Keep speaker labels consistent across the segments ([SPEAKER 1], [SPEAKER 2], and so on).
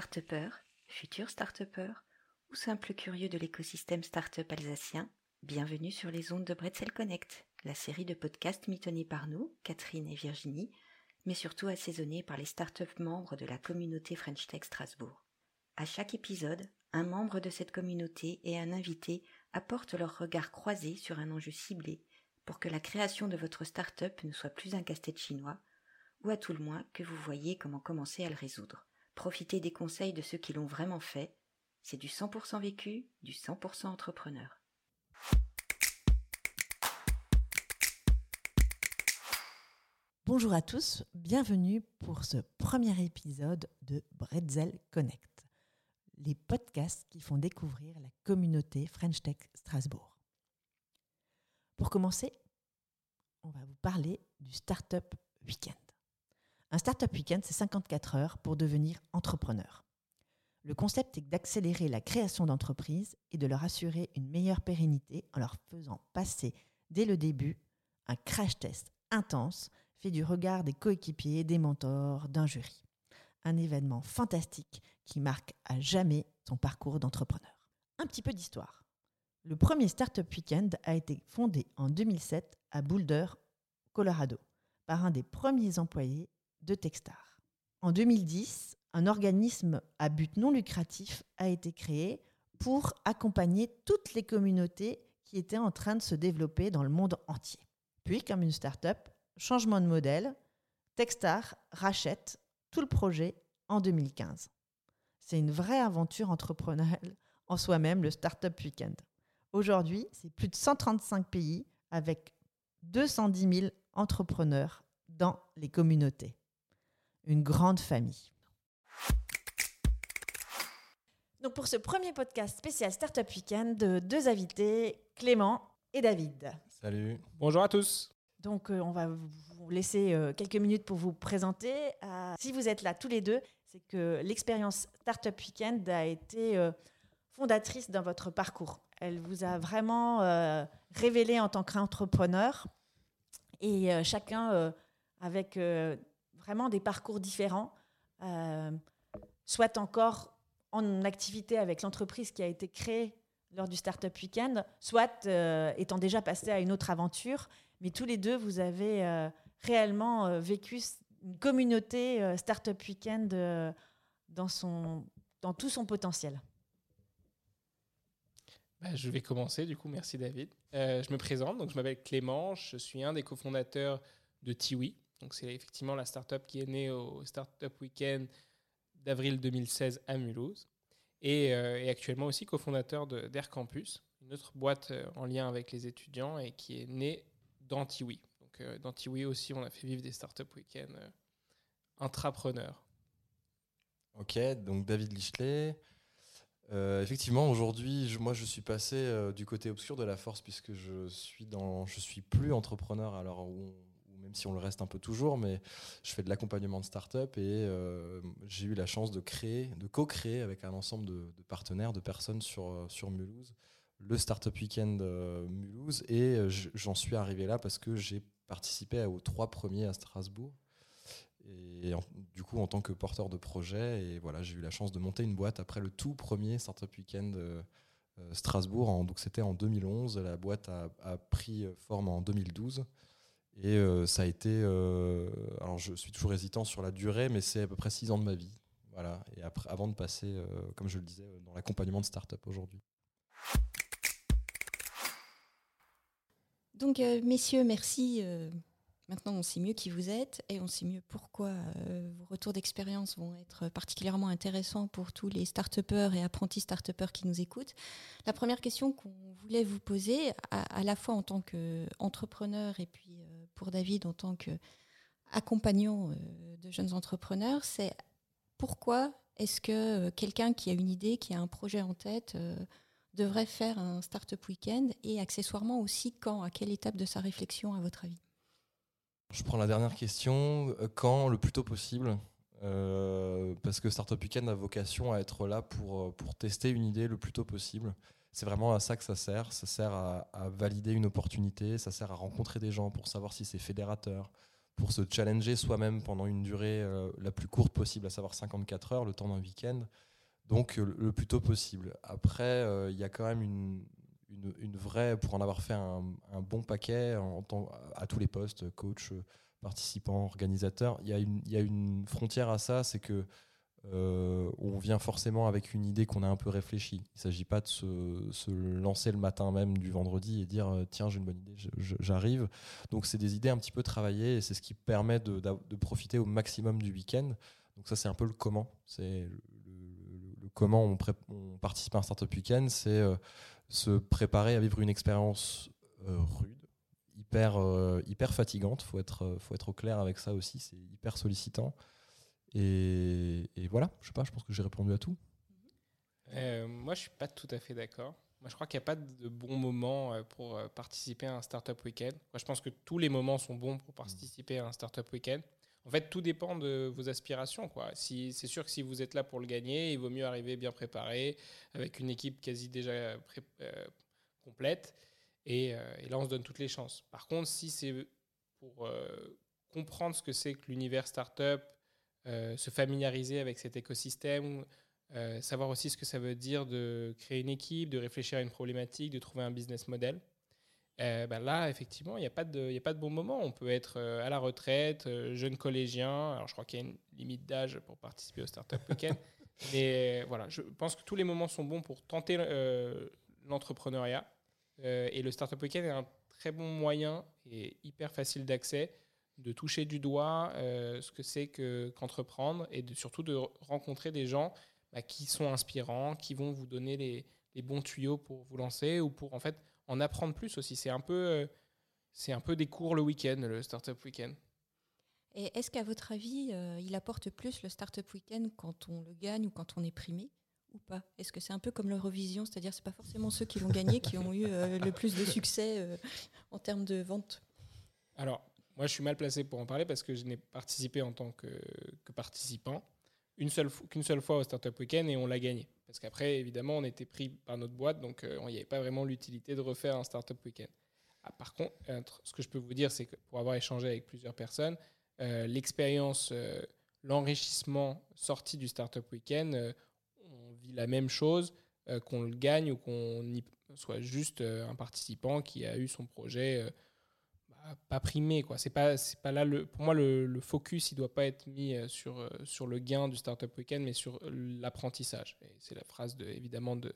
[SPEAKER 1] start futur start ou simple curieux de l'écosystème start-up alsacien, bienvenue sur les ondes de Bretzel Connect, la série de podcasts mitonnés par nous, Catherine et Virginie, mais surtout assaisonnés par les start-up membres de la communauté French Tech Strasbourg. À chaque épisode, un membre de cette communauté et un invité apportent leur regard croisé sur un enjeu ciblé pour que la création de votre start-up ne soit plus un casse-tête chinois, ou à tout le moins que vous voyez comment commencer à le résoudre. Profitez des conseils de ceux qui l'ont vraiment fait c'est du 100% vécu, du 100% entrepreneur.
[SPEAKER 2] Bonjour à tous, bienvenue pour ce premier épisode de Bretzel Connect, les podcasts qui font découvrir la communauté French Tech Strasbourg. Pour commencer, on va vous parler du Startup Weekend. Un Startup Weekend, c'est 54 heures pour devenir entrepreneur. Le concept est d'accélérer la création d'entreprises et de leur assurer une meilleure pérennité en leur faisant passer dès le début un crash test intense fait du regard des coéquipiers, des mentors, d'un jury. Un événement fantastique qui marque à jamais son parcours d'entrepreneur. Un petit peu d'histoire. Le premier Startup Weekend a été fondé en 2007 à Boulder, Colorado, par un des premiers employés de Techstar. En 2010, un organisme à but non lucratif a été créé pour accompagner toutes les communautés qui étaient en train de se développer dans le monde entier. Puis, comme une start-up, changement de modèle, Techstar rachète tout le projet en 2015. C'est une vraie aventure entrepreneuriale en soi-même, le Startup Weekend. Aujourd'hui, c'est plus de 135 pays avec 210 000 entrepreneurs dans les communautés. Une grande famille. Donc pour ce premier podcast spécial Startup Weekend, deux invités, Clément et David.
[SPEAKER 3] Salut. Bonjour à tous.
[SPEAKER 2] Donc euh, on va vous laisser euh, quelques minutes pour vous présenter. Euh, si vous êtes là tous les deux, c'est que l'expérience Startup Weekend a été fondatrice dans votre parcours. Elle vous a vraiment révélé en tant qu'entrepreneur et chacun avec vraiment des parcours différents, soit encore en activité avec l'entreprise qui a été créée lors du Startup Weekend, soit euh, étant déjà passé à une autre aventure. Mais tous les deux, vous avez euh, réellement euh, vécu une communauté Startup Weekend dans, son, dans tout son potentiel.
[SPEAKER 3] Bah, je vais commencer, du coup, merci David. je me présente, donc je m'appelle Clément, je suis un des cofondateurs de Tiwi. C'est effectivement la startup qui est née au Startup Weekend d'avril 2016 à Mulhouse. Euh, et, actuellement aussi cofondateur d'Air Campus, une autre boîte euh, en lien avec les étudiants et qui est née d'Antiwi. Donc euh, d'Antiwi aussi, on a fait vivre des startup week-ends intrapreneurs.
[SPEAKER 4] Ok, donc David Lichelet. effectivement, aujourd'hui, moi, je suis passé du côté obscur de la force puisque je suis dans, je suis plus entrepreneur alors où même si on le reste un peu toujours, mais je fais de l'accompagnement de start-up et euh, j'ai eu la chance de créer, de co-créer avec un ensemble de, partenaires, de personnes sur, euh, sur Mulhouse, le Startup Weekend euh, Mulhouse. Et j'en suis arrivé là parce que j'ai participé aux trois premiers à Strasbourg. Et du coup, en tant que porteur de projet, et voilà, j'ai eu la chance de monter une boîte après le tout premier Startup Weekend Strasbourg. donc c'était en 2011. La boîte a, a, pris forme en 2012. Et euh, ça a été. Euh, alors, je suis toujours hésitant sur la durée, mais c'est à peu près six ans de ma vie. Voilà. Et avant de passer, euh, comme je le disais, dans l'accompagnement de start-up aujourd'hui.
[SPEAKER 1] Donc, messieurs, merci Maintenant, on sait mieux qui vous êtes et on sait mieux pourquoi vos retours d'expérience vont être particulièrement intéressants pour tous les start et apprentis start qui nous écoutent. La première question qu'on voulait vous poser, à, la fois en tant qu'entrepreneur et puis pour David en tant qu'accompagnant euh, de jeunes entrepreneurs, c'est pourquoi est-ce que quelqu'un qui a une idée, qui a un projet en tête, devrait faire un startup week-end et accessoirement aussi quand, à quelle étape de sa réflexion à votre avis?
[SPEAKER 4] Je prends la dernière question. Euh, quand le plus tôt possible? Euh, Parce que Startup Weekend a vocation à être là pour, euh, pour tester une idée le plus tôt possible. C'est vraiment à ça que ça sert. Ça sert à, valider une opportunité, ça sert à rencontrer des gens pour savoir si c'est fédérateur, pour se challenger soi-même pendant une durée euh, la plus courte possible, à savoir 54 heures, le temps d'un week-end. Donc le plus tôt possible. Après, euh, il y a quand même une, une, vraie, pour en avoir fait un, bon paquet en, tant- à tous les postes, coach, euh, participant, organisateur, il y, y a une frontière à ça, c'est que euh, on vient forcément avec une idée qu'on a un peu réfléchie. Il ne s'agit pas de se, lancer le matin même du vendredi et dire euh, tiens j'ai une bonne idée, j'arrive. Donc c'est des idées un petit peu travaillées et c'est ce qui permet de, profiter au maximum du week-end. Donc ça c'est un peu le comment. C'est le, comment on, participe à un startup week-end, c'est euh, se préparer à vivre une expérience rude, hyper, hyper fatigante. Faut être, faut être au clair avec ça aussi. C'est hyper sollicitant. Et, voilà, je sais pas, je pense que j'ai répondu à tout.
[SPEAKER 3] Euh, moi, je suis pas tout à fait d'accord. Moi, je crois qu'il n'y a pas de bon moment euh, pour euh, participer à un startup week-end. Moi, je pense que tous les moments sont bons pour participer à un startup week-end. En fait, tout dépend de vos aspirations. Quoi. C'est sûr que si vous êtes là pour le gagner, il vaut mieux arriver bien préparé, avec une équipe quasi déjà complète. Et, et là, on se donne toutes les chances. Par contre, si c'est pour comprendre ce que c'est que l'univers startup, se familiariser avec cet écosystème, euh, savoir aussi ce que ça veut dire de créer une équipe, de réfléchir à une problématique, de trouver un business model. Euh, ben là, effectivement, il n'y a, pas de- il y a pas de bon moment. On peut être euh, à la retraite, euh, jeune collégien. Alors, je crois qu'il y a une limite d'âge pour participer au Startup Weekend. Mais euh, voilà, je pense que tous les moments sont bons pour tenter euh, l'entrepreneuriat. Euh, et le Startup Weekend est un très bon moyen et hyper facile d'accès de toucher du doigt euh, ce que c'est que, qu'entreprendre et de, surtout de rencontrer des gens bah, qui sont inspirants, qui vont vous donner les, les bons tuyaux pour vous lancer ou pour en fait en apprendre plus aussi. C'est un peu, euh, c'est un peu des cours le week-end, le Startup Weekend.
[SPEAKER 1] Et est-ce qu'à votre avis, euh, il apporte plus le Startup Weekend quand on le gagne ou quand on est primé ou pas? Est-ce que c'est un peu comme l'Eurovision, c'est-à-dire c'est pas forcément ceux qui l'ont gagné qui ont eu le plus de succès en termes de vente?
[SPEAKER 3] Alors, moi, je suis mal placé pour en parler parce que je n'ai participé en tant que, participant qu'une seule fois au Startup Weekend et on l'a gagné. Parce qu'après, évidemment, on était pris par notre boîte, donc euh, il n'y avait pas vraiment l'utilité de refaire un Startup Weekend. Ah, par contre, euh, ce que je peux vous dire, c'est que pour avoir échangé avec plusieurs personnes, euh, l'expérience, euh, l'enrichissement sorti du Startup Weekend, euh, on vit la même chose euh, qu'on le gagne ou qu'on soit juste euh, un participant qui a eu son projet pas primé. Quoi. C'est pas, c'est pas là le, pour moi, le, focus, il doit pas être mis euh, sur, euh, sur le gain du Startup Weekend, mais sur l'apprentissage. C'est la phrase de, évidemment de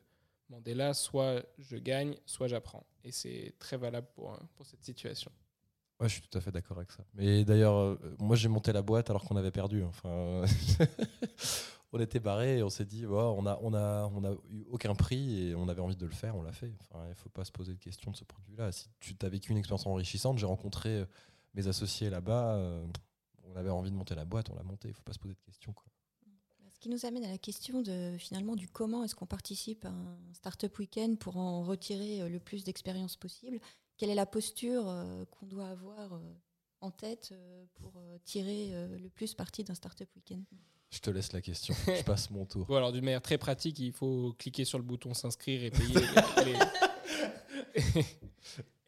[SPEAKER 3] Mandela, soit je gagne, soit j'apprends. Et c'est très valable pour, euh, pour cette situation.
[SPEAKER 4] Ouais, je suis tout à fait d'accord avec ça. Mais d'ailleurs, moi j'ai monté la boîte alors qu'on avait perdu. Enfin, on était barré et on s'est dit, ouais, on a, on a, on a eu aucun prix et on avait envie de le faire, on l'a fait. Enfin, il faut pas se poser de questions de ce vue-là. Si tu as vécu une expérience enrichissante, j'ai rencontré euh, mes associés là-bas. euh, on avait envie de monter la boîte, on l'a montée. Il faut pas se poser de questions.
[SPEAKER 1] Ce qui nous amène à la question de finalement du comment est-ce qu'on participe à un Startup Weekend pour en retirer euh, le plus d'expérience possible. Quelle est la posture qu'on doit avoir en tête pour tirer le plus parti d'un Startup Weekend?
[SPEAKER 4] Je te laisse la question. je passe mon tour.
[SPEAKER 3] Bon, alors d'une manière très pratique, il faut cliquer sur le bouton s'inscrire et payer. les-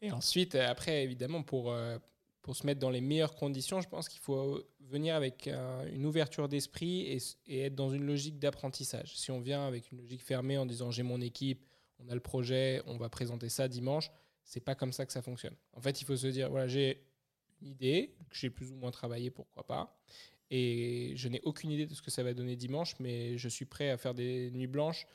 [SPEAKER 3] et ensuite, euh, après, évidemment, pour, euh, pour se mettre dans les meilleures conditions, je pense qu'il faut venir avec un- une ouverture d'esprit et, et être dans une logique d'apprentissage. Si on vient avec une logique fermée en disant j'ai mon équipe, on a le projet, on va présenter ça dimanche, c'est pas comme ça que ça fonctionne. En fait, il faut se dire voilà, j'ai une idée que j'ai plus ou moins travaillé, pourquoi pas. Et je n'ai aucune idée de ce que ça va donner dimanche, mais je suis prêt à faire des nuits blanches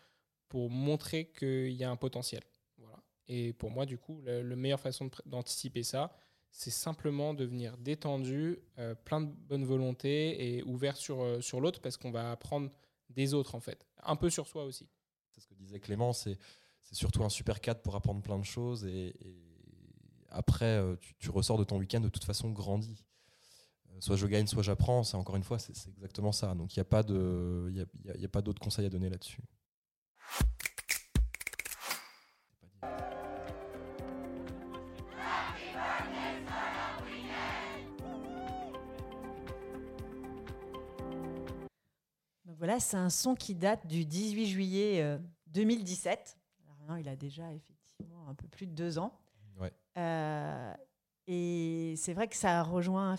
[SPEAKER 3] pour montrer qu'il y a un potentiel. Voilà. Et pour moi, du coup, la, meilleure façon d'anticiper ça, c'est simplement de venir détendu, euh, plein de bonne volonté et ouvert sur, euh, sur l'autre parce qu'on va apprendre des autres, en fait. Un peu sur soi aussi.
[SPEAKER 4] C'est ce que disait Clément, c'est surtout un super cadre pour apprendre plein de choses et, et après euh, tu, tu ressors de ton week-end de toute façon grandi. Euh, Soit je gagne, soit j'apprends. C'est encore une fois, c'est exactement ça. Donc il n'y a pas de, il y a, y a- y a pas d'autres conseils à donner là-dessus.
[SPEAKER 2] Voilà, c'est un son qui date du 18 juillet euh, 2017. Alors maintenant, il a déjà effectivement un peu plus de deux ans.
[SPEAKER 4] Ouais.
[SPEAKER 2] Euh, et c'est vrai que ça rejoint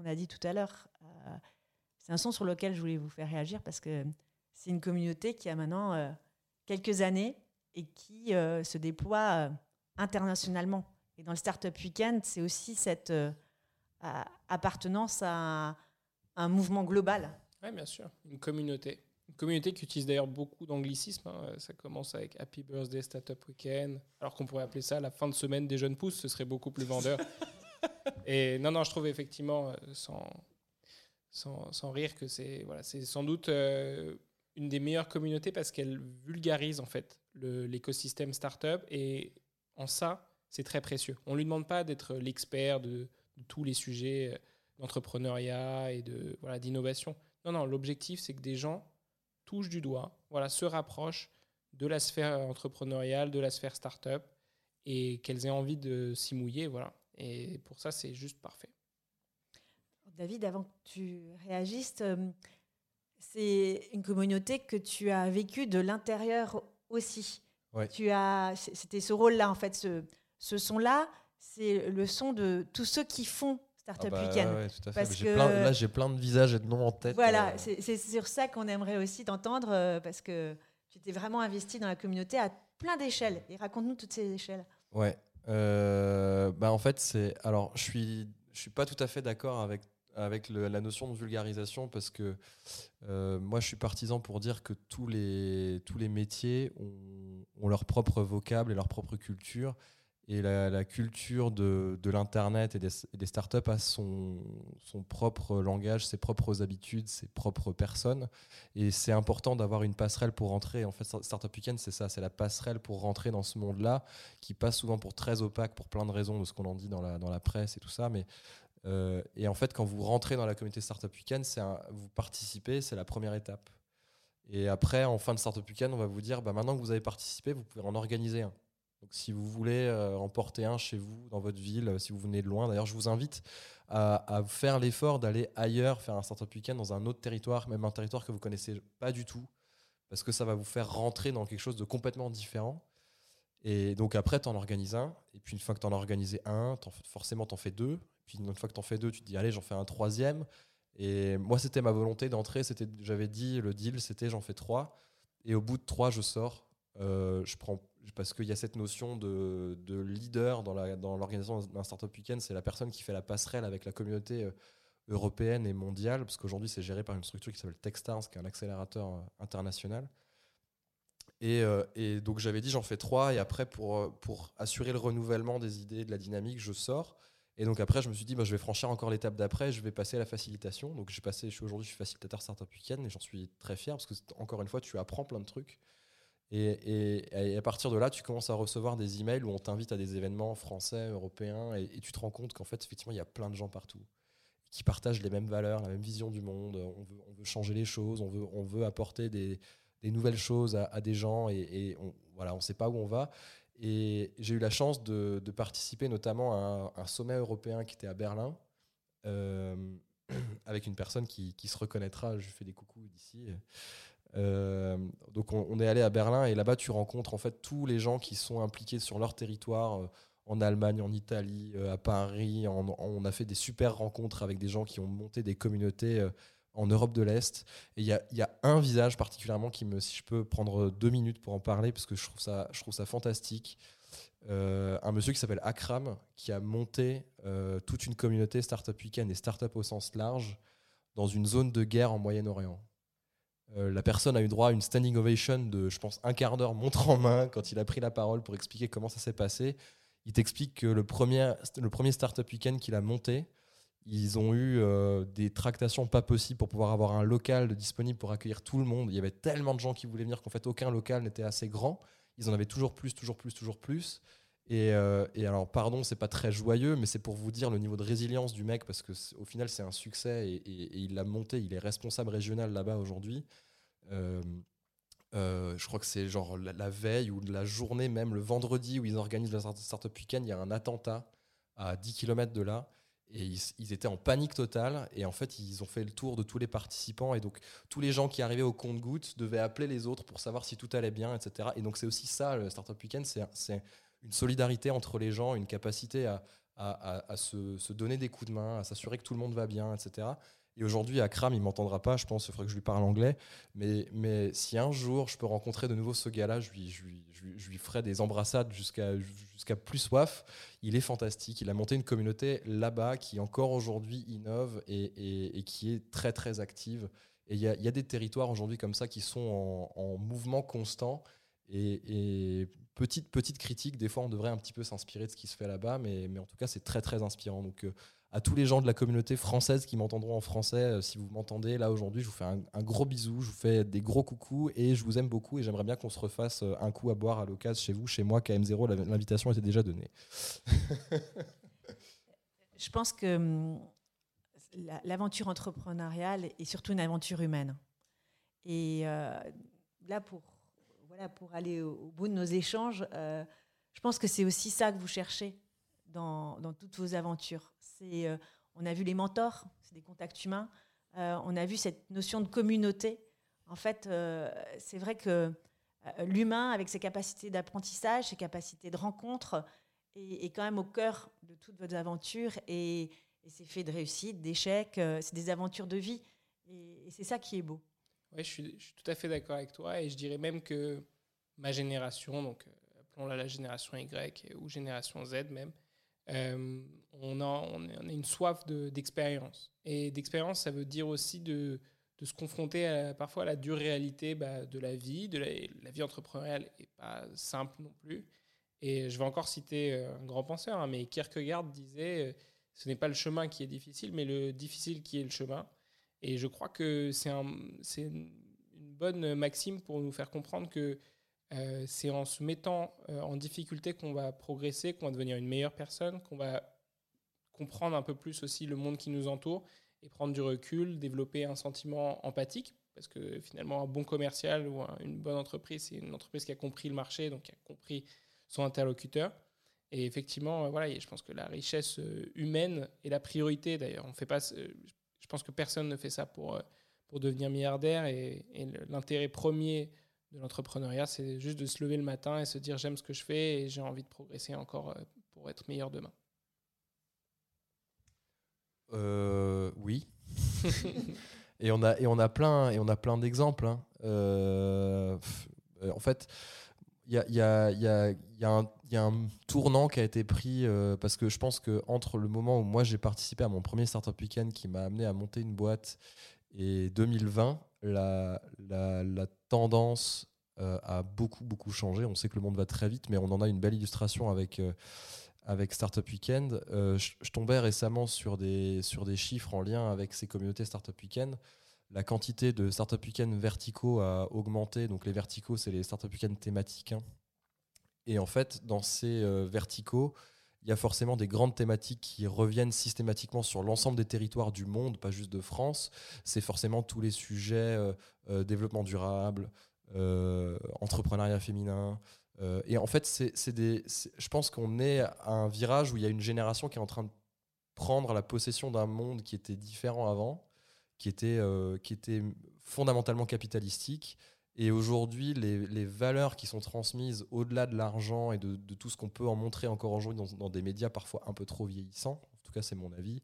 [SPEAKER 2] qu'on a dit tout à l'heure. Euh, c'est un son sur lequel je voulais vous faire réagir parce que c'est une communauté qui a maintenant euh, quelques années et qui euh, se déploie internationalement. Et dans le Startup Weekend, c'est aussi cette appartenance à un mouvement global.
[SPEAKER 3] Oui, bien sûr, une communauté. Une communauté qui utilise d'ailleurs beaucoup d'anglicismes. Hein. Ça commence avec Happy Birthday Startup Weekend, alors qu'on pourrait appeler ça la fin de semaine des jeunes pousses, ce serait beaucoup plus vendeur. Et non, non, je trouve effectivement, euh, sans, sans, rire, que c'est voilà, sans doute euh, une des meilleures communautés parce qu'elle vulgarise en fait l'écosystème startup et en ça, c'est très précieux. On ne lui demande pas d'être l'expert de, de, tous les sujets euh, d'entrepreneuriat et de voilà d'innovation. Non, non, l'objectif, c'est que des gens touchent du doigt, voilà, se rapprochent de la sphère entrepreneuriale, de la sphère start-up, et qu'elles aient envie de s'y mouiller. Voilà. Et pour ça, c'est juste parfait.
[SPEAKER 2] David, avant que tu réagisses, euh, c'est une communauté que tu as vécue de l'intérieur aussi. Tu as, c'était ce rôle-là en fait, ce, ce son-là, c'est le son de tous ceux qui font Startup ah bah
[SPEAKER 4] Weekend. Parce que, là, j'ai plein de visages et de noms en tête.
[SPEAKER 2] Voilà, euh. c'est sur ça qu'on aimerait aussi t'entendre, euh, parce que tu t'es vraiment investi dans la communauté à plein d'échelles. Et raconte-nous toutes ces échelles.
[SPEAKER 4] Ouais. Euh, bah en fait, c'est. Alors, je suis, je suis pas tout à fait d'accord avec avec la notion de vulgarisation parce que moi je suis partisan pour dire que tous les, tous les métiers ont, ont leur propre vocable et leur propre culture et la, culture de, l'Internet et des, startups a son, propre langage, ses propres habitudes, ses propres personnes. Et c'est important d'avoir une passerelle pour rentrer. En fait, Startup Weekend, c'est ça, c'est la passerelle pour rentrer dans ce monde-là, qui passe souvent pour très opaque pour plein de raisons de ce qu'on en dit dans la, presse et tout ça. Mais, euh, et en fait, quand vous rentrez dans la communauté Startup Weekend, vous participez, c'est la première étape. Et après, en fin de Startup Weekend, on va vous dire, bah, maintenant que vous avez participé, vous pouvez en organiser un. Donc, si vous voulez euh, en porter un chez vous, dans votre ville, euh, si vous venez de loin, d'ailleurs, je vous invite à, faire l'effort d'aller ailleurs, faire un startup week-end dans un autre territoire, même un territoire que vous connaissez pas du tout, parce que ça va vous faire rentrer dans quelque chose de complètement différent. Et donc après, tu en organises un, et puis une fois que tu en as organisé un, forcément tu en fais deux, puis une fois que tu en fais deux, tu te dis allez, j'en fais un troisième. Et moi, c'était ma volonté d'entrer, c'était, j'avais dit le deal, c'était j'en fais trois, et au bout de trois, je sors. Euh, je prends parce qu'il y a cette notion de, leader dans l'organisation d'un startup weekend, c'est la personne qui fait la passerelle avec la communauté euh, européenne et mondiale, parce qu'aujourd'hui c'est géré par une structure qui s'appelle Techstars, qui est un accélérateur euh, international. Euh, et, donc j'avais dit j'en fais trois, et après pour, pour assurer le renouvellement des idées, de la dynamique, je sors. Et donc après, je me suis dit, bah, je vais franchir encore l'étape d'après, je vais passer à la facilitation. Donc j'ai passé, je suis aujourd'hui, je suis facilitateur startup weekend, et j'en suis très fier parce que encore une fois, tu apprends plein de trucs. Et, à partir de là, tu commences à recevoir des emails où on t'invite à des événements français, européens, et, tu te rends compte qu'en fait, effectivement, il y a plein de gens partout qui partagent les mêmes valeurs, la même vision du monde. On veut, changer les choses, on veut, apporter des, nouvelles choses à, des gens, et, on, voilà, on ne sait pas où on va. Et j'ai eu la chance de, participer notamment à un, sommet européen qui était à Berlin, euh, avec une personne qui, se reconnaîtra. Je fais des coucous d'ici. Euh, donc on, est allé à Berlin et là-bas tu rencontres en fait tous les gens qui sont impliqués sur leur territoire euh, en Allemagne, en Italie, euh, à Paris. on a fait des super rencontres avec des gens qui ont monté des communautés en Europe de l'Est. Et il y a, un visage particulièrement qui me, si je peux prendre deux minutes pour en parler, parce que je trouve ça, je trouve ça fantastique. un monsieur qui s'appelle Akram, qui a monté toute une communauté Startup Weekend et Startup au sens large dans une zone de guerre en Moyen-Orient. Euh, la personne a eu droit à une standing ovation de, je pense, un quart d'heure montre en main quand il a pris la parole pour expliquer comment ça s'est passé. Il t'explique que le premier, le premier Startup Weekend qu'il a monté, ils ont eu euh, des tractations pas possibles pour pouvoir avoir un local disponible pour accueillir tout le monde. Il y avait tellement de gens qui voulaient venir qu'en fait aucun local n'était assez grand. Ils en avaient toujours plus, toujours plus, toujours plus. Et, euh, alors, pardon, c'est pas très joyeux, mais c'est pour vous dire le niveau de résilience du mec, parce que au final, c'est un succès et, il l'a monté. Il est responsable régional là-bas aujourd'hui. Euh, euh, je crois que c'est genre la, veille ou la journée, même le vendredi où ils organisent le Startup Weekend, il y a un attentat à 10 km de là. Et ils, étaient en panique totale. Et en fait, ils ont fait le tour de tous les participants. Et donc, tous les gens qui arrivaient au compte-gouttes devaient appeler les autres pour savoir si tout allait bien, etc. Et donc, c'est aussi ça, le Startup Weekend. C'est une solidarité entre les gens, une capacité à, à, se, donner des coups de main, à s'assurer que tout le monde va bien, etc. Et aujourd'hui, Akram, il m'entendra pas, je pense, il faudrait que je lui parle anglais. Mais, mais si un jour je peux rencontrer de nouveau ce gars-là, je lui, je, lui, je, lui, ferai des embrassades jusqu'à jusqu'à plus soif. Il est fantastique. Il a monté une communauté là-bas qui encore aujourd'hui innove et, et, qui est très très active. Et il y a, y a, des territoires aujourd'hui comme ça qui sont en, en mouvement constant. Et, et, petite petite critique, des fois on devrait un petit peu s'inspirer de ce qui se fait là-bas, mais, mais en tout cas c'est très très inspirant. Donc euh, à tous les gens de la communauté française qui m'entendront en français, euh, si vous m'entendez là aujourd'hui, je vous fais un, gros bisou, je vous fais des gros coucous et je vous aime beaucoup et j'aimerais bien qu'on se refasse euh, un coup à boire à l'occasion chez vous, chez moi, KM0, l'invitation était déjà donnée.
[SPEAKER 2] je pense que hum, l'aventure entrepreneuriale est surtout une aventure humaine. Et là, pour, pour aller au, bout de nos échanges, je pense que c'est aussi ça que vous cherchez dans, toutes vos aventures. Euh, on a vu les mentors, c'est des contacts humains. Euh, on a vu cette notion de communauté. En fait, euh, c'est vrai que l'humain, avec ses capacités d'apprentissage, ses capacités de rencontre, est, quand même au cœur de toutes vos aventures. Et, c'est fait de réussite, d'échecs, c'est des aventures de vie. Et, c'est ça qui est beau.
[SPEAKER 3] Oui, je suis, tout à fait d'accord avec toi. Et je dirais même que ma génération, donc appelons-la la génération Y ou génération Z même, euh, on, a, on, a, une soif d'expérience. et d'expérience, ça veut dire aussi de, de se confronter parfois à la dure réalité bah, de la vie. De la, vie entrepreneuriale n'est pas simple non plus. Et je vais encore citer euh, un grand penseur, hein, mais Kierkegaard disait euh, ce n'est pas le chemin qui est difficile, mais le difficile qui est le chemin. Et je crois que c'est un, une bonne maxime pour nous faire comprendre que euh, c'est en se mettant euh, en difficulté qu'on va progresser, qu'on va devenir une meilleure personne, qu'on va comprendre un peu plus aussi le monde qui nous entoure et prendre du recul, développer un sentiment empathique, parce que finalement un bon commercial ou une bonne entreprise, c'est une entreprise qui a compris le marché, donc qui a compris son interlocuteur. Et effectivement, euh, voilà, je pense que la richesse humaine est la priorité. D'ailleurs, on fait pas. Pense que personne ne fait ça pour pour devenir milliardaire. Et, et l'intérêt premier de l'entrepreneuriat, c'est juste de se lever le matin et se dire j'aime ce que je fais et j'ai envie de progresser encore euh, pour être meilleur demain.
[SPEAKER 4] Euh, oui. et on a et on a plein et on a plein d'exemples. Hein. Euh, en fait, il y a, un tournant qui a été pris parce que je pense que entre le moment où moi j'ai participé à mon premier startup weekend qui m'a amené à monter une boîte et 2020, la, tendance euh, a beaucoup, beaucoup changé. On sait que le monde va très vite, mais on en a une belle illustration avec, euh, avec Startup Weekend. Euh, je, tombais récemment sur des, sur des chiffres en lien avec ces communautés Startup Weekend. La quantité de Startup Weekend verticaux a augmenté. Donc, les verticaux, c'est les Startup Weekend thématiques. Hein. Et en fait, dans ces verticaux, il y a forcément des grandes thématiques qui reviennent systématiquement sur l'ensemble des territoires du monde, pas juste de France. C'est forcément tous les sujets euh, euh, développement durable, euh, entrepreneuriat féminin. et en fait, c'est des, je pense qu'on est à un virage où il y a une génération qui est en train de prendre la possession d'un monde qui était différent avant, qui était, qui était fondamentalement capitalistique, et aujourd'hui, les, valeurs qui sont transmises au-delà de l'argent et de, tout ce qu'on peut en montrer encore aujourd'hui dans, dans, des médias parfois un peu trop vieillissants, en tout cas c'est mon avis,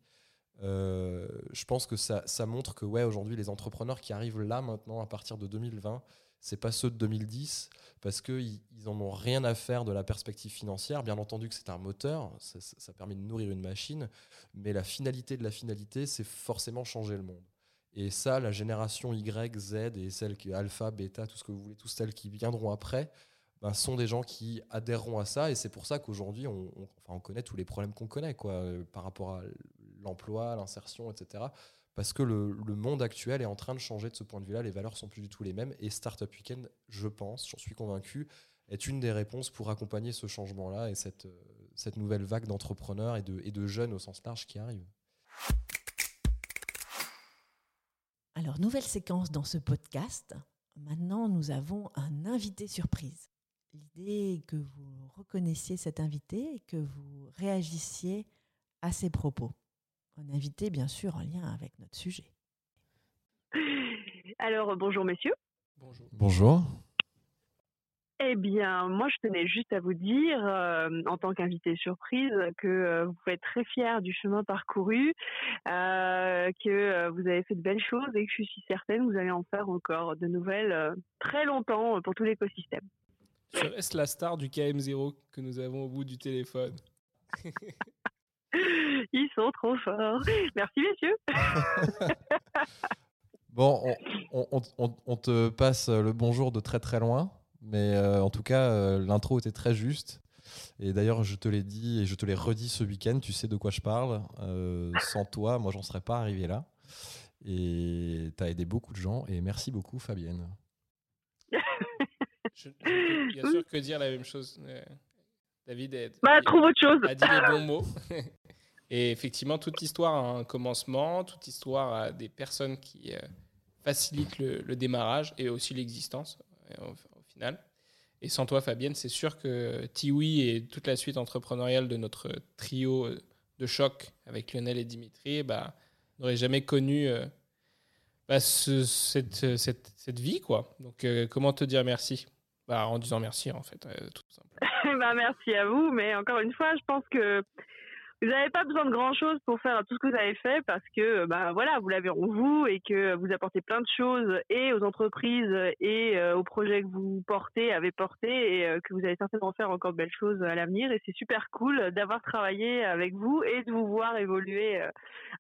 [SPEAKER 4] euh, je pense que ça, ça montre que ouais, aujourd'hui, les entrepreneurs qui arrivent là maintenant à partir de 2020, c'est pas ceux de 2010 parce qu'ils ils en ont rien à faire de la perspective financière. Bien entendu que c'est un moteur, ça permet de nourrir une machine, mais la finalité de la finalité, c'est forcément changer le monde. Et ça, la génération Y, Z et celles qui alpha, bêta, tout ce que vous voulez, toutes celles qui viendront après, ben, sont des gens qui adhéreront à ça. Et c'est pour ça qu'aujourd'hui, on, on, connaît tous les problèmes qu'on connaît quoi, euh, par rapport à l'emploi, l'insertion, etc. Parce que le, monde actuel est en train de changer de ce point de vue-là. Les valeurs sont plus du tout les mêmes. Et Startup Weekend, je pense, j'en suis convaincu, est une des réponses pour accompagner ce changement-là et cette, euh, nouvelle vague d'entrepreneurs et de, et de jeunes au sens large qui arrive.
[SPEAKER 2] Alors, nouvelle séquence dans ce podcast. Maintenant, nous avons un invité surprise. L'idée est que vous reconnaissiez cet invité et que vous réagissiez à ses propos. Un invité, bien sûr, en lien avec notre sujet.
[SPEAKER 5] Alors, bonjour, messieurs.
[SPEAKER 4] Bonjour. Bonjour.
[SPEAKER 5] Eh bien, moi, je tenais juste à vous dire, euh, en tant qu'invité surprise, que euh, vous pouvez être très fier du chemin parcouru, euh, que vous avez fait de belles choses et que je suis certaine que vous allez en faire encore de nouvelles très longtemps pour tout l'écosystème.
[SPEAKER 3] Serait-ce la star du KM0 que nous avons au bout du téléphone
[SPEAKER 5] Ils sont trop forts. Merci, messieurs.
[SPEAKER 4] bon, on te passe le bonjour de très très loin. Mais euh, en tout cas, euh, l'intro était très juste. Et d'ailleurs, je te l'ai dit et je te l'ai redit ce week-end, tu sais de quoi je parle. Euh, sans toi, moi, j'en serais pas arrivé là. Et tu as aidé beaucoup de gens. Et merci beaucoup, Fabienne.
[SPEAKER 3] je, peux bien sûr que dire la même chose. David
[SPEAKER 5] bah, trouve autre chose.
[SPEAKER 3] a dit les bons mots. et effectivement, toute histoire a un commencement, toute histoire a des personnes qui facilitent le, démarrage et aussi l'existence. Et sans toi, Fabienne, c'est sûr que Tiwi et toute la suite entrepreneuriale de notre trio de choc avec Lionel et Dimitri bah, n'auraient jamais connu euh, bah, cette, cette, cette, vie. Quoi. Donc, euh, comment te dire merci? Bah, En disant merci, en fait, euh, tout simplement.
[SPEAKER 5] bah, merci à vous, mais encore une fois, je pense que vous n'avez pas besoin de grand chose pour faire tout ce que vous avez fait parce que bah voilà vous l'avez en vous et que vous apportez plein de choses et aux entreprises et euh, aux projets que vous portez avez porté et euh, que vous allez certainement faire encore de belles choses à l'avenir. Et c'est super cool d'avoir travaillé avec vous et de vous voir évoluer euh,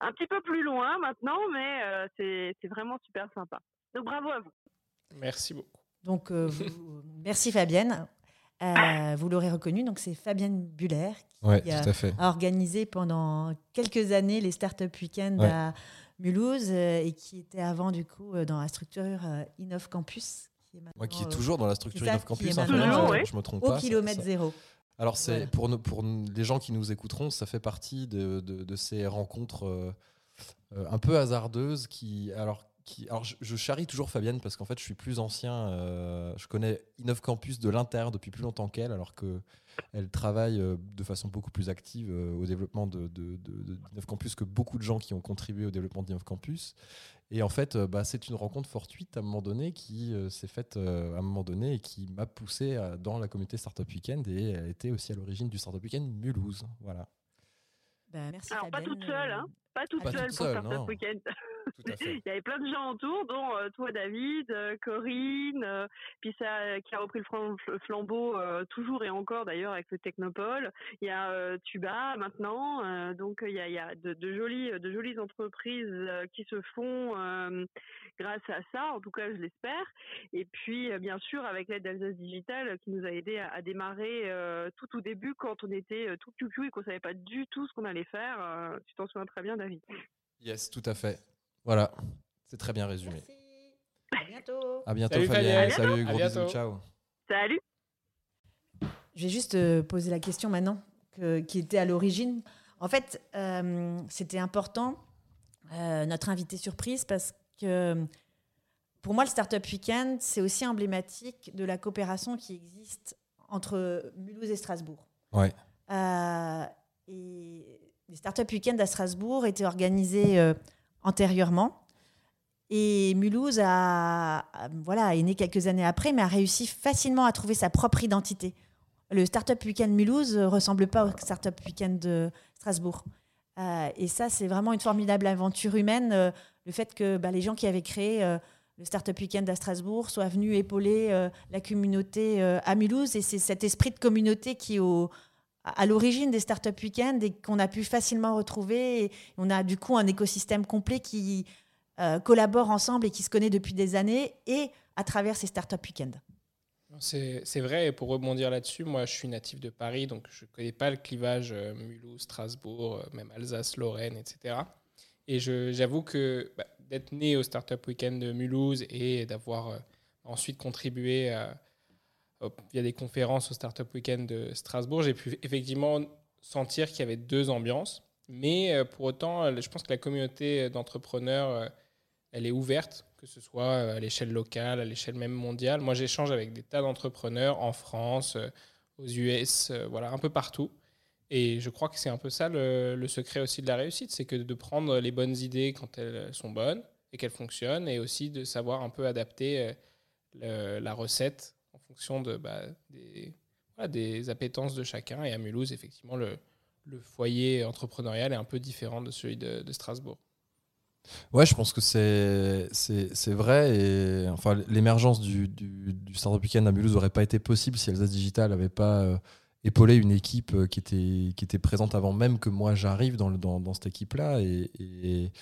[SPEAKER 5] un petit peu plus loin maintenant mais c'est vraiment super sympa. Donc bravo à vous.
[SPEAKER 3] Merci beaucoup.
[SPEAKER 2] Donc merci Fabienne euh, vous l'aurez reconnu, donc c'est Fabienne Buller
[SPEAKER 4] qui a,
[SPEAKER 2] organisé pendant quelques années les Startup Weekend à Mulhouse euh, et qui était avant du coup euh, dans la structure Innov Campus.
[SPEAKER 4] Qui est Moi qui est toujours dans la structure Innov Campus, hein, je me trompe
[SPEAKER 2] au
[SPEAKER 4] pas.
[SPEAKER 2] Au kilomètre zéro.
[SPEAKER 4] Alors c'est pour, nous, pour les gens qui nous écouteront, ça fait partie de, de, de ces rencontres un peu hasardeuses qui, alors alors je, charrie toujours Fabienne parce qu'en fait je suis plus ancien. Euh, je connais Innov Campus de l'intérieur depuis plus longtemps qu'elle, alors que elle travaille euh, de façon beaucoup plus active euh, au développement de, de, Campus que beaucoup de gens qui ont contribué au développement d'Innov Campus. Et en fait, bah, c'est une rencontre fortuite à un moment donné qui s'est faite à un moment donné et qui m'a poussé dans la communauté Startup Weekend et elle était aussi à l'origine du Startup Weekend Mulhouse. Voilà.
[SPEAKER 2] Ben, merci
[SPEAKER 5] Alors, pas toute seule, hein pas toute seule pour Startup Weekend. Il y avait plein de gens autour, dont euh, toi, David, euh, Corinne, euh, puis ça qui a repris le flambeau toujours et encore d'ailleurs avec le Technopole. Il y a Tuba maintenant, donc il y a, y a de, de, jolies, de jolies entreprises qui se font grâce à ça, en tout cas je l'espère. Et puis bien sûr avec l'aide d'Alsace Digital qui nous a aidé à, démarrer tout au début quand on était tout cucu et qu'on savait pas du tout ce qu'on allait faire. tu t'en souviens très bien, David.
[SPEAKER 4] Yes, tout à fait. Voilà, c'est très bien résumé.
[SPEAKER 2] Merci. À bientôt.
[SPEAKER 4] À bientôt, Salut, Fabien. Salut, gros bisous, ciao.
[SPEAKER 5] Salut.
[SPEAKER 2] Je vais juste euh, poser la question maintenant, qui était à l'origine. En fait, euh, c'était important, euh, notre invité surprise, parce que pour moi, le Startup Weekend, c'est aussi emblématique de la coopération qui existe entre Mulhouse et Strasbourg.
[SPEAKER 4] Ouais.
[SPEAKER 2] et les Startup Weekend à Strasbourg étaient organisés antérieurement. Et Mulhouse a, voilà, est né quelques années après, mais a réussi facilement à trouver sa propre identité. Le Startup Weekend Mulhouse ne ressemble pas au Startup Weekend de Strasbourg. Euh, et ça, c'est vraiment une formidable aventure humaine. Euh, le fait que bah, les gens qui avaient créé euh, le Startup Weekend à Strasbourg soient venus épauler la communauté à Mulhouse. Et c'est cet esprit de communauté qui au, à l'origine des Startup Weekend et qu'on a pu facilement retrouver. Et on a du coup un écosystème complet qui euh, collabore ensemble et qui se connaît depuis des années et à travers ces Startup Weekend.
[SPEAKER 3] C'est vrai, et pour rebondir là-dessus, moi je suis natif de Paris, donc je ne connais pas le clivage euh, Mulhouse, Strasbourg, euh, même Alsace, Lorraine, etc. Et j'avoue que bah, d'être né au Startup Weekend de Mulhouse et d'avoir ensuite contribué à via des conférences au Startup Weekend de Strasbourg, j'ai pu effectivement sentir qu'il y avait deux ambiances. Mais euh, pour autant, euh, je pense que la communauté d'entrepreneurs, euh, elle est ouverte, que ce soit à l'échelle locale, à l'échelle même mondiale. Moi, j'échange avec des tas d'entrepreneurs en France, aux US, voilà, un peu partout. Et je crois que c'est un peu ça le, secret aussi de la réussite, c'est que de prendre les bonnes idées quand elles sont bonnes et qu'elles fonctionnent, et aussi de savoir un peu adapter la recette fonction de, bah, des, appétences de chacun. Et à Mulhouse, effectivement, le, foyer entrepreneurial est un peu différent de celui de, Strasbourg.
[SPEAKER 4] Ouais, je pense que c'est, c'est, vrai. Et enfin, l'émergence du, du, du Startup Weekend à Mulhouse n'aurait pas été possible si Alsace Digital n'avait pas euh, épaulé une équipe euh, qui était, présente avant même que moi j'arrive dans, dans, cette équipe-là. Et,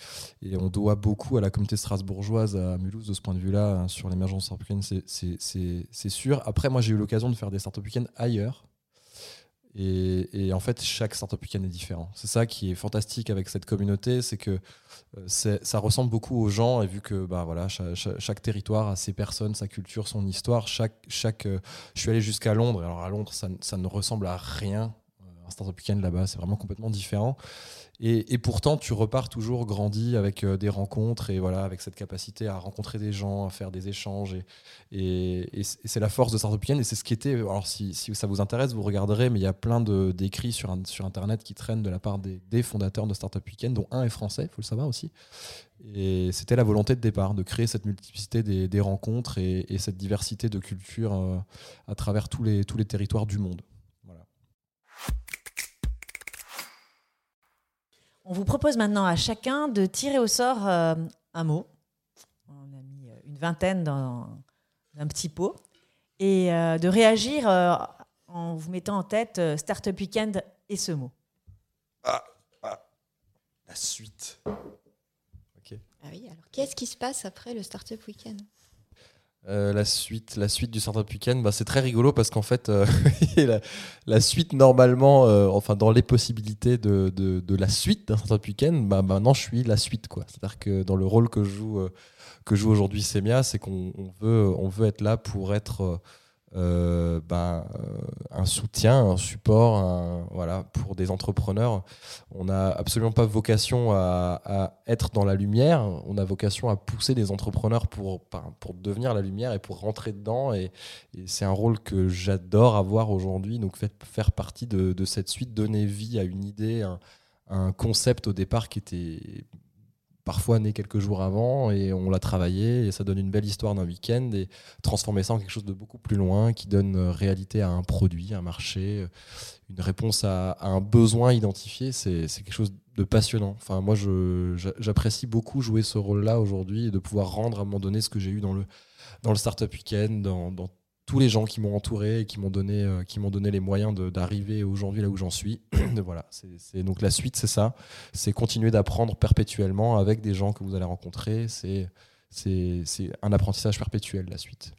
[SPEAKER 4] on doit beaucoup à la communauté strasbourgeoise à Mulhouse de ce point de vue-là hein, sur l'émergence Startup Weekend, c'est, sûr. Après, moi j'ai eu l'occasion de faire des Startup ailleurs. Et, en fait, chaque startup weekend est différent. C'est ça qui est fantastique avec cette communauté, c'est que euh, ça ressemble beaucoup aux gens. Et vu que bah, voilà, chaque, territoire a ses personnes, sa culture, son histoire, chaque, chaque, euh, je suis allé jusqu'à Londres. Alors à Londres, ça, ça ne ressemble à rien. Un startup weekend là-bas, c'est vraiment complètement différent. Et, pourtant, tu repars toujours grandi avec euh, des rencontres et voilà, avec cette capacité à rencontrer des gens, à faire des échanges. Et, c'est la force de Startup Weekend. Et c'est ce qui était. Alors, si, ça vous intéresse, vous regarderez, mais il y a plein d'écrits sur, Internet qui traînent de la part des, fondateurs de Startup Weekend, dont un est français, il faut le savoir aussi. Et c'était la volonté de départ, de créer cette multiplicité des, rencontres et, cette diversité de cultures euh, à travers tous les territoires du monde.
[SPEAKER 2] On vous propose maintenant à chacun de tirer au sort euh, un mot. On a mis euh, une vingtaine dans un petit pot. Et euh, de réagir en vous mettant en tête Startup Weekend et ce mot.
[SPEAKER 4] Ah, ah la suite.
[SPEAKER 1] Ah oui, alors qu'est-ce qui se passe après le Startup Weekend?
[SPEAKER 4] Euh, la suite, la suite du Startup Weekend, bah, c'est très rigolo parce qu'en fait, euh, la, suite normalement, euh, enfin dans les possibilités de, de, la suite d'un Startup Weekend, bah, maintenant je suis la suite quoi. C'est-à-dire que dans le rôle que joue que joue aujourd'hui Semia, c'est qu'on veut on veut être là pour être euh, ben, euh, un soutien, un support voilà, pour des entrepreneurs. On n'a absolument pas vocation à, être dans la lumière, on a vocation à pousser des entrepreneurs pour, pour devenir la lumière et pour rentrer dedans. Et, c'est un rôle que j'adore avoir aujourd'hui, donc faire partie de, cette suite, donner vie à une idée, un concept au départ qui était parfois né quelques jours avant et on l'a travaillé et ça donne une belle histoire d'un week-end et transformer ça en quelque chose de beaucoup plus loin qui donne euh, réalité à un produit, un marché, euh, une réponse à, un besoin identifié, c'est quelque chose de passionnant. Enfin, moi, j'apprécie beaucoup jouer ce rôle-là aujourd'hui et de pouvoir rendre à un moment donné ce que j'ai eu dans le, dans le Startup Weekend, dans, dans tous les gens qui m'ont entouré et qui m'ont donné, euh, donné les moyens d'arriver aujourd'hui là où j'en suis. voilà, c'est donc la suite, c'est ça. C'est continuer d'apprendre perpétuellement avec des gens que vous allez rencontrer. C'est un apprentissage perpétuel, la suite.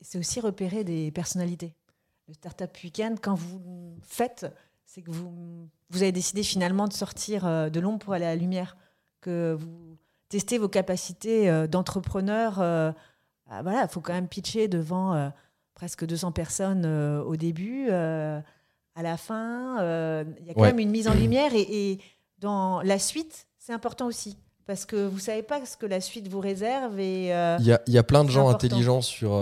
[SPEAKER 2] C'est aussi repérer des personnalités. Le Startup Weekend, quand vous faites, c'est que vous, vous avez décidé finalement de sortir euh, de l'ombre pour aller à la lumière, que vous testez vos capacités euh, d'entrepreneur. Ah, voilà, il faut quand même pitcher devant presque 200 personnes euh, au début. Euh, à la fin, euh, il y a quand même une mise en lumière. Et, dans la suite, c'est important aussi. Parce que vous ne savez pas ce que la suite vous réserve.
[SPEAKER 4] Il y, a, y, a, plein de gens intelligents sur,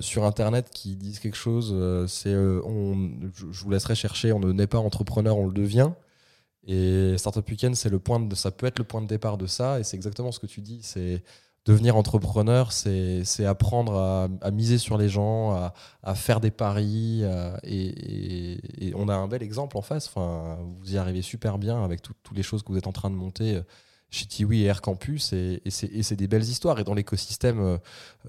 [SPEAKER 4] sur Internet qui disent quelque chose. c'est on, je vous laisserai chercher, on ne naît pas entrepreneur, on le devient. Et Startup Weekend, c'est le point de, ça peut être le point de départ de ça. Et c'est exactement ce que tu dis. C'est devenir entrepreneur, c'est apprendre à, miser sur les gens, à, faire des paris. et, on a un bel exemple en face. Vous y arrivez super bien avec toutes les choses que vous êtes en train de monter chez Tiwi et Air Campus. Et, c'est des belles histoires. Et dans l'écosystème euh,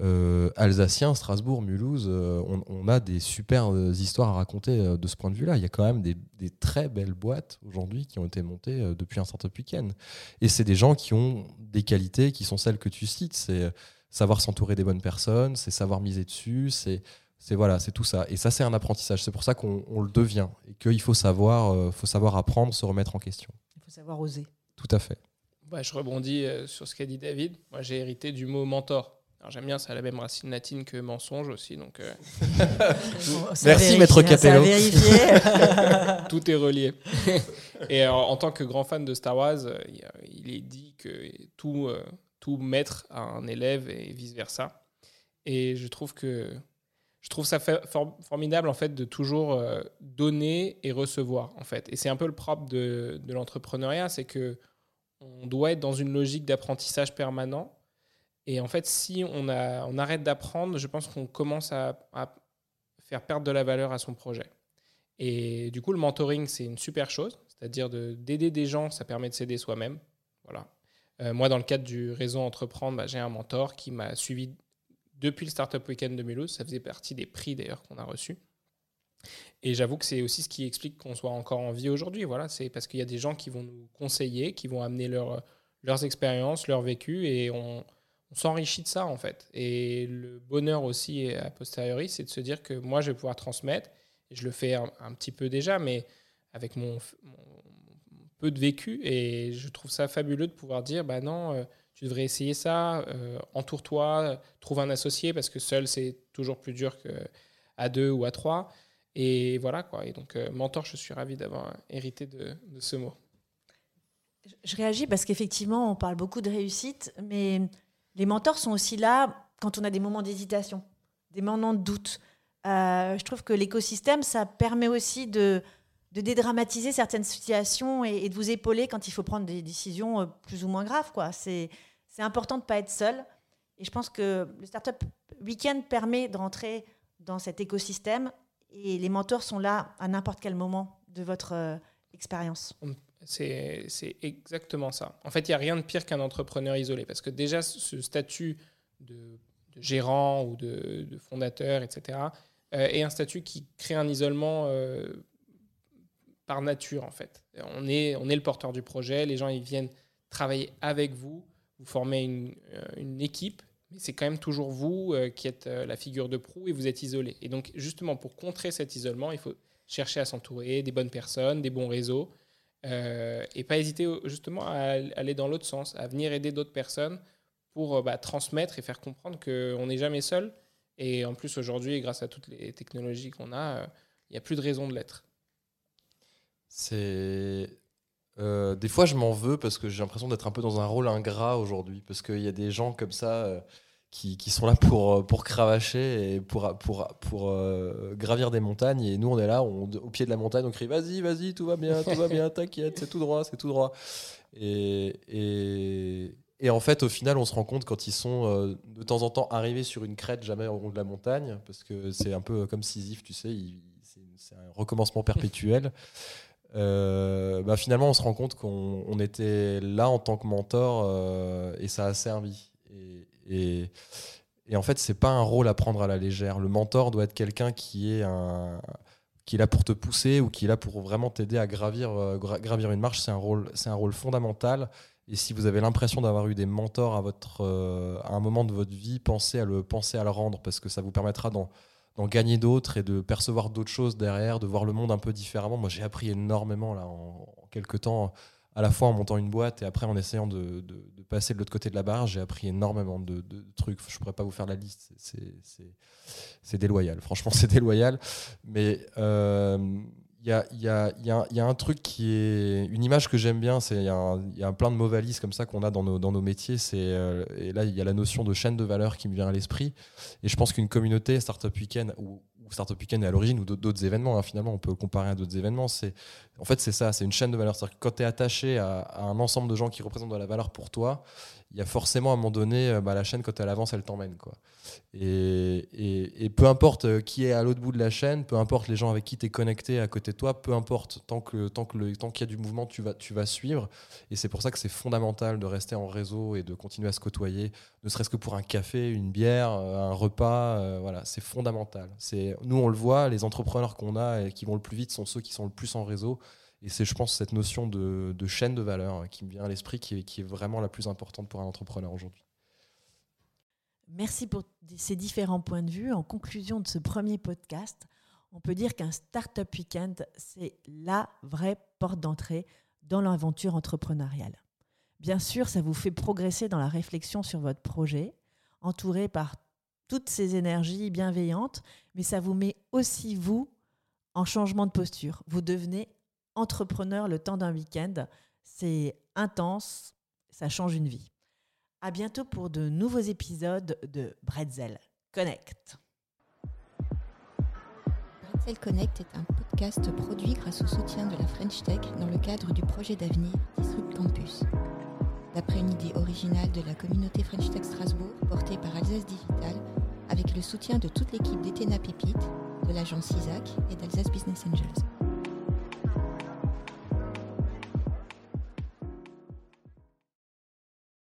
[SPEAKER 4] euh, alsacien, Strasbourg, Mulhouse, euh, on, a des super histoires à raconter de ce point de vue-là. Il y a quand même des, très belles boîtes aujourd'hui qui ont été montées depuis un certain week-end. Et c'est des gens qui ont des qualités qui sont celles que tu cites. C'est savoir s'entourer des bonnes personnes, c'est savoir miser dessus, c'est c'est voilà, c'est tout ça. Et ça, c'est un apprentissage. C'est pour ça qu'on le devient et qu'il faut savoir, faut savoir apprendre, se remettre en question.
[SPEAKER 2] Il faut savoir oser.
[SPEAKER 4] Tout à fait.
[SPEAKER 3] Bah, je rebondis euh, sur ce qu'a dit David. Moi, j'ai hérité du mot mentor. j'aime bien, ça a la même racine latine que mensonge aussi. Donc, euh,
[SPEAKER 4] Merci, maître Capello.
[SPEAKER 3] Tout est relié. Et en tant que grand fan de Star Wars, euh, il est dit que tout, tout maître a un élève et vice-versa. Et je trouve que je trouve ça formidable en fait de toujours donner et recevoir en fait. Et c'est un peu le propre de, de l'entrepreneuriat, c'est que on doit être dans une logique d'apprentissage permanent. Et en fait, si on, arrête d'apprendre, je pense qu'on commence à, faire perdre de la valeur à son projet. Et du coup, le mentoring, c'est une super chose, c'est-à-dire d'aider des gens, ça permet de s'aider soi-même. Voilà. Euh, moi, dans le cadre du réseau Entreprendre, bah, j'ai un mentor qui m'a suivi depuis le Startup Weekend de Mulhouse. Ça faisait partie des prix d'ailleurs qu'on a reçus. Et j'avoue que c'est aussi ce qui explique qu'on soit encore en vie aujourd'hui. Voilà, c'est parce qu'il y a des gens qui vont nous conseiller, qui vont amener leur, leurs expériences, leur vécu, et on, s'enrichit de ça en fait. Et le bonheur aussi, a posteriori, c'est de se dire que moi, je vais pouvoir transmettre, et je le fais un, petit peu déjà, mais avec mon, peu de vécu, et je trouve ça fabuleux de pouvoir dire, bah non, euh, tu devrais essayer ça, euh, entoure-toi, trouve un associé, parce que seul, c'est toujours plus dur qu'à deux ou à trois. Et voilà quoi. Et donc, euh, mentor, je suis ravi d'avoir hérité de, ce mot.
[SPEAKER 2] Je réagis parce qu'effectivement, on parle beaucoup de réussite, mais les mentors sont aussi là quand on a des moments d'hésitation, des moments de doute. Euh, je trouve que l'écosystème, ça permet aussi de, dédramatiser certaines situations et, de vous épauler quand il faut prendre des décisions euh, plus ou moins graves. C'est important de ne pas être seul. Et je pense que le Startup Weekend permet de rentrer dans cet écosystème et les mentors sont là à n'importe quel moment de votre euh, expérience.
[SPEAKER 3] C'est exactement ça. En fait, il n'y a rien de pire qu'un entrepreneur isolé, parce que déjà, ce statut de, gérant ou de, fondateur, etc., euh, est un statut qui crée un isolement euh, par nature, en fait. On est, on est le porteur du projet, les gens ils viennent travailler avec vous, vous formez une, une équipe, c'est quand même toujours vous euh, qui êtes euh, la figure de proue et vous êtes isolé. Et donc, justement, pour contrer cet isolement, il faut chercher à s'entourer des bonnes personnes, des bons réseaux, euh, et pas hésiter justement à aller dans l'autre sens, à venir aider d'autres personnes pour bah, transmettre et faire comprendre qu'on n'est jamais seul. Et en plus, aujourd'hui, grâce à toutes les technologies qu'on a, il n'y a plus de raison de l'être.
[SPEAKER 4] C'est des fois, je m'en veux parce que j'ai l'impression d'être un peu dans un rôle ingrat aujourd'hui. Parce qu'il y a des gens comme ça qui, qui, sont là pour, euh, pour cravacher et pour, pour, pour euh, gravir des montagnes. Et nous, on est là, on, au pied de la montagne, on crie Vas-y, vas-y, tout va bien, tout va bien, t'inquiète, c'est tout droit, c'est tout droit. Et, et, et, en fait, au final, on se rend compte quand ils sont euh, de temps en temps arrivés sur une crête, jamais au long de la montagne, parce que c'est un peu comme Sisyphe, tu sais, c'est un recommencement perpétuel. Bah finalement, on se rend compte qu'on était là en tant que mentor et ça a servi. Et, et, en fait, c'est pas un rôle à prendre à la légère. Le mentor doit être quelqu'un qui est un qui est là pour te pousser ou qui est là pour vraiment t'aider à gravir, euh, gravir une marche. C'est un rôle, un rôle fondamental. Et si vous avez l'impression d'avoir eu des mentors à, votre, euh, à un moment de votre vie, pensez à le, pensez à le rendre parce que ça vous permettra d'en, gagner d'autres et de percevoir d'autres choses derrière, de voir le monde un peu différemment. Moi, j'ai appris énormément là en, quelques temps à la fois en montant une boîte et après en essayant de, passer de l'autre côté de la barre, j'ai appris énormément de, trucs. Je pourrais pas vous faire la liste, c'est déloyal. Franchement, c'est déloyal. Mais euh, il y, a, y, a, y, a, un truc qui est une image que j'aime bien. C'est il y, y, a plein de mots valises comme ça qu'on a dans nos, dans nos métiers. C'est euh, et là il y a la notion de chaîne de valeur qui me vient à l'esprit. Et je pense qu'une communauté Startup Weekend ou Startup Weekend est à l'origine ou d'autres événements. Hein, finalement, on peut comparer à d'autres événements. C'est en fait c'est ça, c'est une chaîne de valeur. cest quand tu es attaché à, un ensemble de gens qui représentent de la valeur pour toi, il y a forcément à un moment donné, euh, bah, la chaîne, quand elle avance, elle t'emmène. Quoi. Et, et, peu importe euh, qui est à l'autre bout de la chaîne, peu importe les gens avec qui tu es connecté à côté de toi, peu importe, tant qu'il tant que le, y a du mouvement, tu vas, tu vas suivre. Et c'est pour ça que c'est fondamental de rester en réseau et de continuer à se côtoyer, ne serait-ce que pour un café, une bière, euh, un repas. voilà, c'est fondamental. Nous, on le voit, les entrepreneurs qu'on a et qui vont le plus vite sont ceux qui sont le plus en réseau. Et c'est, je pense, cette notion de, chaîne de valeur hein, qui me vient à l'esprit, qui est, vraiment la plus importante pour un entrepreneur aujourd'hui.
[SPEAKER 2] Merci pour ces différents points de vue. En conclusion de ce premier podcast, on peut dire qu'un Startup Weekend, c'est la vraie porte d'entrée dans l'aventure entrepreneuriale. Bien sûr, ça vous fait progresser dans la réflexion sur votre projet, entouré par toutes ces énergies bienveillantes, mais ça vous met aussi, vous, en changement de posture. Vous devenez entrepreneur le temps d'un week-end. C'est intense, ça change une vie. À bientôt pour de nouveaux épisodes de Bretzel Connect.
[SPEAKER 1] Bretzel Connect est un podcast produit grâce au soutien de la French Tech dans le cadre du projet d'avenir Disrupt Campus. D'après une idée originale de la communauté French Tech Strasbourg portée par Alsace Digital, avec le soutien de toute l'équipe d'Etena Pépite, de l'agence ISAC et d'Alsace Business Angels.